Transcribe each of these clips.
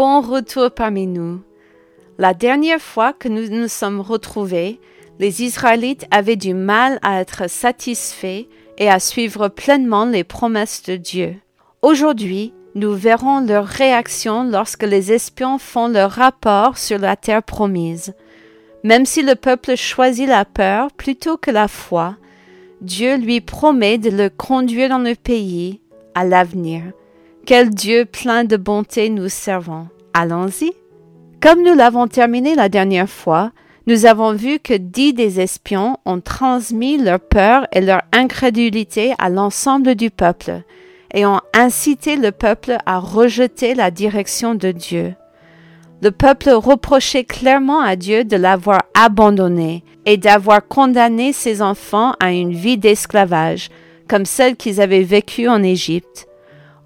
bon retour parmi nous. La dernière fois que nous nous sommes retrouvés, les Israélites avaient du mal à être satisfaits et à suivre pleinement les promesses de Dieu. Aujourd'hui, nous verrons leur réaction lorsque les espions font leur rapport sur la terre promise. Même si le peuple choisit la peur plutôt que la foi, Dieu lui promet de le conduire dans le pays à l'avenir. Quel Dieu plein de bonté nous servons. Allons-y. Comme nous l'avons terminé la dernière fois, nous avons vu que dix des espions ont transmis leur peur et leur incrédulité à l'ensemble du peuple et ont incité le peuple à rejeter la direction de Dieu. Le peuple reprochait clairement à Dieu de l'avoir abandonné et d'avoir condamné ses enfants à une vie d'esclavage, comme celle qu'ils avaient vécue en Égypte.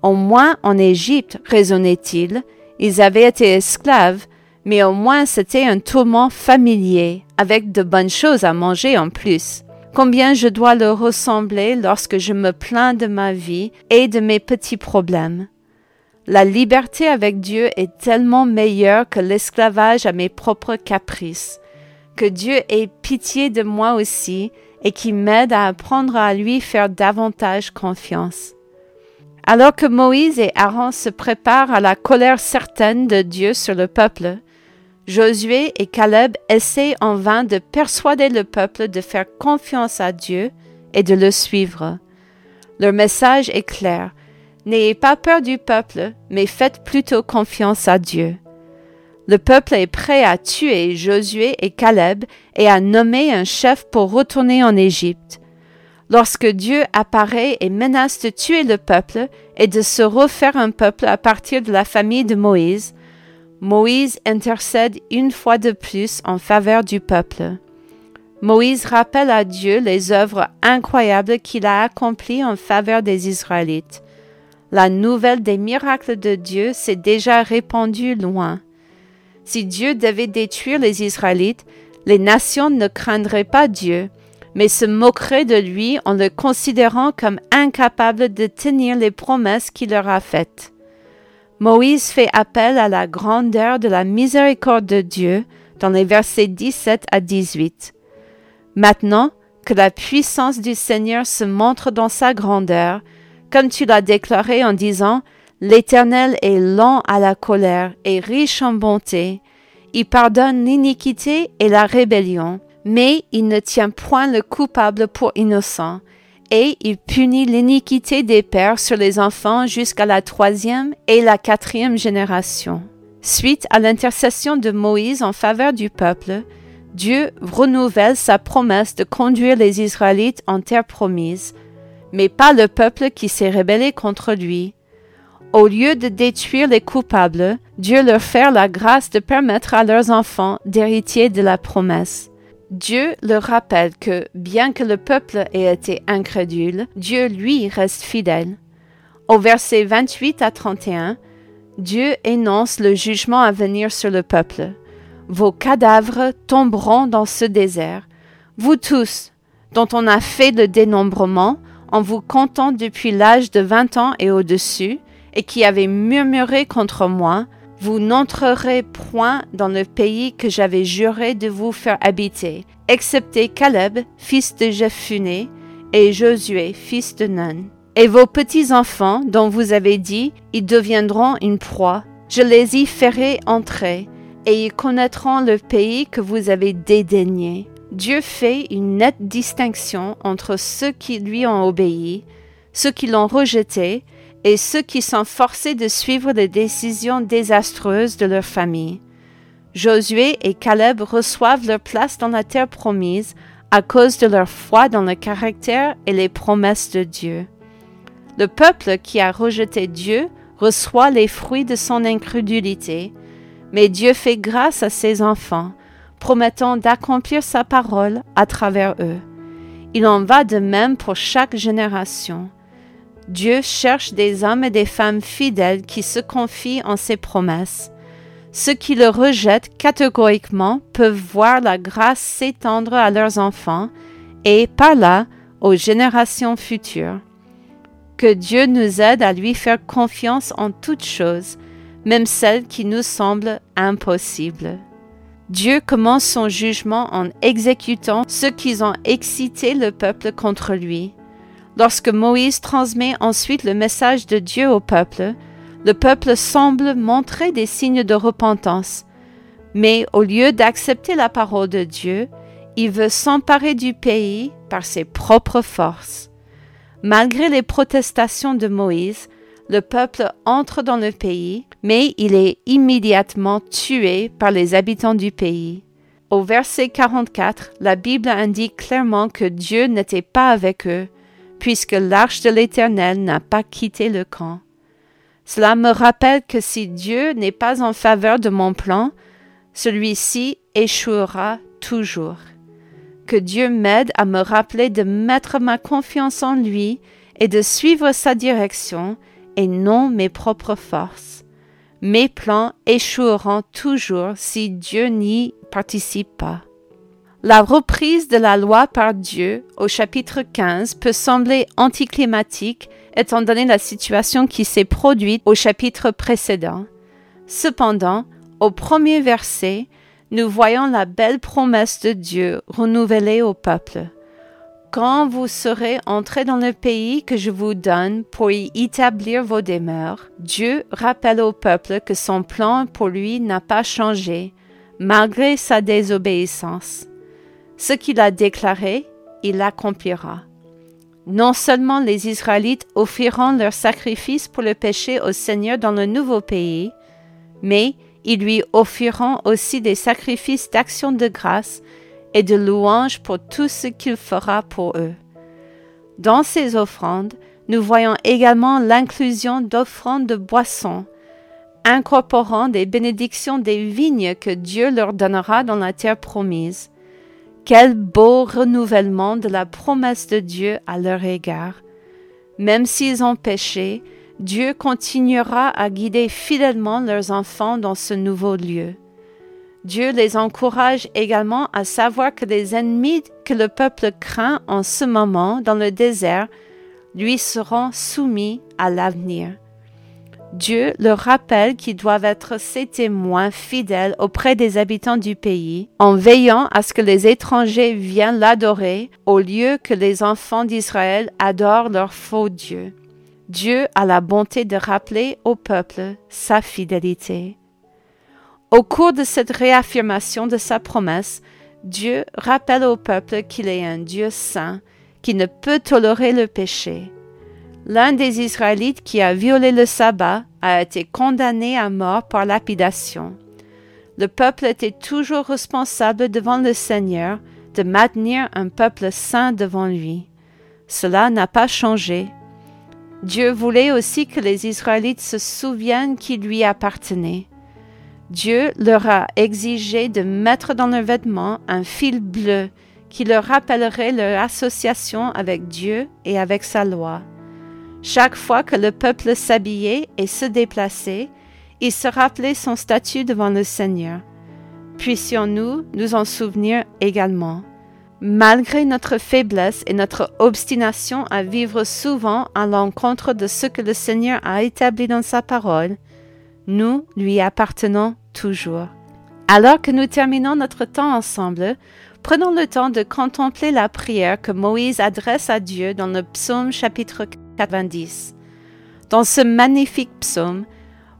Au moins en Égypte, raisonnait-il, ils avaient été esclaves, mais au moins c'était un tourment familier, avec de bonnes choses à manger en plus. Combien je dois le ressembler lorsque je me plains de ma vie et de mes petits problèmes. La liberté avec Dieu est tellement meilleure que l'esclavage à mes propres caprices. Que Dieu ait pitié de moi aussi et qui m'aide à apprendre à lui faire davantage confiance. Alors que Moïse et Aaron se préparent à la colère certaine de Dieu sur le peuple, Josué et Caleb essaient en vain de persuader le peuple de faire confiance à Dieu et de le suivre. Leur message est clair. N'ayez pas peur du peuple, mais faites plutôt confiance à Dieu. Le peuple est prêt à tuer Josué et Caleb et à nommer un chef pour retourner en Égypte. Lorsque Dieu apparaît et menace de tuer le peuple et de se refaire un peuple à partir de la famille de Moïse, Moïse intercède une fois de plus en faveur du peuple. Moïse rappelle à Dieu les œuvres incroyables qu'il a accomplies en faveur des Israélites. La nouvelle des miracles de Dieu s'est déjà répandue loin. Si Dieu devait détruire les Israélites, les nations ne craindraient pas Dieu, mais se moqueraient de lui en le considérant comme incapable de tenir les promesses qu'il leur a faites. Moïse fait appel à la grandeur de la miséricorde de Dieu dans les versets 17 à 18. Maintenant que la puissance du Seigneur se montre dans sa grandeur, comme tu l'as déclaré en disant, L'Éternel est lent à la colère et riche en bonté. Il pardonne l'iniquité et la rébellion, mais il ne tient point le coupable pour innocent et il punit l'iniquité des pères sur les enfants jusqu'à la troisième et la quatrième génération. Suite à l'intercession de Moïse en faveur du peuple, Dieu renouvelle sa promesse de conduire les Israélites en terre promise, mais pas le peuple qui s'est rebellé contre lui. Au lieu de détruire les coupables, Dieu leur fait la grâce de permettre à leurs enfants d'héritier de la promesse. Dieu leur rappelle que, bien que le peuple ait été incrédule, Dieu lui reste fidèle. Au verset 28 à 31, Dieu énonce le jugement à venir sur le peuple. Vos cadavres tomberont dans ce désert, vous tous, dont on a fait le dénombrement, en vous comptant depuis l'âge de vingt ans et au-dessus, et qui avez murmuré contre moi, vous n'entrerez point dans le pays que j'avais juré de vous faire habiter, excepté Caleb, fils de Jephuné, et Josué, fils de Nun. Et vos petits-enfants, dont vous avez dit, ils deviendront une proie, je les y ferai entrer, et ils connaîtront le pays que vous avez dédaigné. Dieu fait une nette distinction entre ceux qui lui ont obéi, ceux qui l'ont rejeté, et ceux qui sont forcés de suivre les décisions désastreuses de leur famille. Josué et Caleb reçoivent leur place dans la terre promise à cause de leur foi dans le caractère et les promesses de Dieu. Le peuple qui a rejeté Dieu reçoit les fruits de son incrédulité, mais Dieu fait grâce à ses enfants, promettant d'accomplir sa parole à travers eux. Il en va de même pour chaque génération. Dieu cherche des hommes et des femmes fidèles qui se confient en ses promesses. Ceux qui le rejettent catégoriquement peuvent voir la grâce s'étendre à leurs enfants et, par là, aux générations futures. Que Dieu nous aide à lui faire confiance en toutes choses, même celles qui nous semblent impossibles. Dieu commence son jugement en exécutant ceux qui ont excité le peuple contre lui. Lorsque Moïse transmet ensuite le message de Dieu au peuple, le peuple semble montrer des signes de repentance, mais au lieu d'accepter la parole de Dieu, il veut s'emparer du pays par ses propres forces. Malgré les protestations de Moïse, le peuple entre dans le pays, mais il est immédiatement tué par les habitants du pays. Au verset 44, la Bible indique clairement que Dieu n'était pas avec eux, puisque l'arche de l'Éternel n'a pas quitté le camp. Cela me rappelle que si Dieu n'est pas en faveur de mon plan, celui-ci échouera toujours. Que Dieu m'aide à me rappeler de mettre ma confiance en lui et de suivre sa direction et non mes propres forces. Mes plans échoueront toujours si Dieu n'y participe pas. La reprise de la loi par Dieu au chapitre 15 peut sembler anticlimatique étant donné la situation qui s'est produite au chapitre précédent. Cependant, au premier verset, nous voyons la belle promesse de Dieu renouvelée au peuple. Quand vous serez entrés dans le pays que je vous donne pour y établir vos demeures, Dieu rappelle au peuple que son plan pour lui n'a pas changé, malgré sa désobéissance. Ce qu'il a déclaré, il l'accomplira. Non seulement les Israélites offriront leur sacrifice pour le péché au Seigneur dans le nouveau pays, mais ils lui offriront aussi des sacrifices d'action de grâce et de louange pour tout ce qu'il fera pour eux. Dans ces offrandes, nous voyons également l'inclusion d'offrandes de boissons, incorporant des bénédictions des vignes que Dieu leur donnera dans la terre promise, quel beau renouvellement de la promesse de Dieu à leur égard. Même s'ils ont péché, Dieu continuera à guider fidèlement leurs enfants dans ce nouveau lieu. Dieu les encourage également à savoir que les ennemis que le peuple craint en ce moment dans le désert lui seront soumis à l'avenir. Dieu leur rappelle qu'ils doivent être ses témoins fidèles auprès des habitants du pays, en veillant à ce que les étrangers viennent l'adorer au lieu que les enfants d'Israël adorent leur faux Dieu. Dieu a la bonté de rappeler au peuple sa fidélité. Au cours de cette réaffirmation de sa promesse, Dieu rappelle au peuple qu'il est un Dieu saint, qui ne peut tolérer le péché. L'un des Israélites qui a violé le sabbat a été condamné à mort par lapidation. Le peuple était toujours responsable devant le Seigneur de maintenir un peuple saint devant lui. Cela n'a pas changé. Dieu voulait aussi que les Israélites se souviennent qui lui appartenait. Dieu leur a exigé de mettre dans leurs vêtements un fil bleu qui leur rappellerait leur association avec Dieu et avec sa loi. Chaque fois que le peuple s'habillait et se déplaçait, il se rappelait son statut devant le Seigneur. Puissions-nous nous en souvenir également. Malgré notre faiblesse et notre obstination à vivre souvent à l'encontre de ce que le Seigneur a établi dans sa parole, nous lui appartenons toujours. Alors que nous terminons notre temps ensemble, prenons le temps de contempler la prière que Moïse adresse à Dieu dans le psaume chapitre 90. Dans ce magnifique psaume,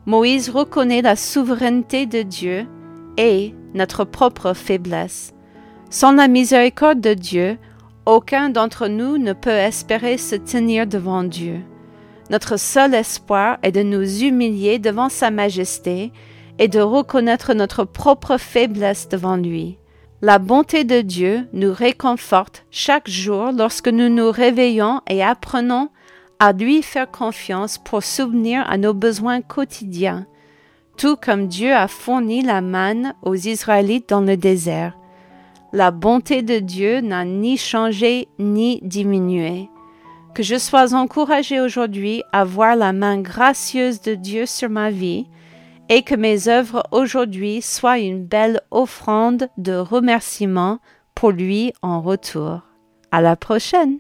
Moïse reconnaît la souveraineté de Dieu et notre propre faiblesse. Sans la miséricorde de Dieu, aucun d'entre nous ne peut espérer se tenir devant Dieu. Notre seul espoir est de nous humilier devant Sa Majesté et de reconnaître notre propre faiblesse devant lui. La bonté de Dieu nous réconforte chaque jour lorsque nous nous réveillons et apprenons à lui faire confiance pour souvenir à nos besoins quotidiens, tout comme Dieu a fourni la manne aux Israélites dans le désert. La bonté de Dieu n'a ni changé ni diminué. Que je sois encouragé aujourd'hui à voir la main gracieuse de Dieu sur ma vie et que mes œuvres aujourd'hui soient une belle offrande de remerciement pour lui en retour. À la prochaine!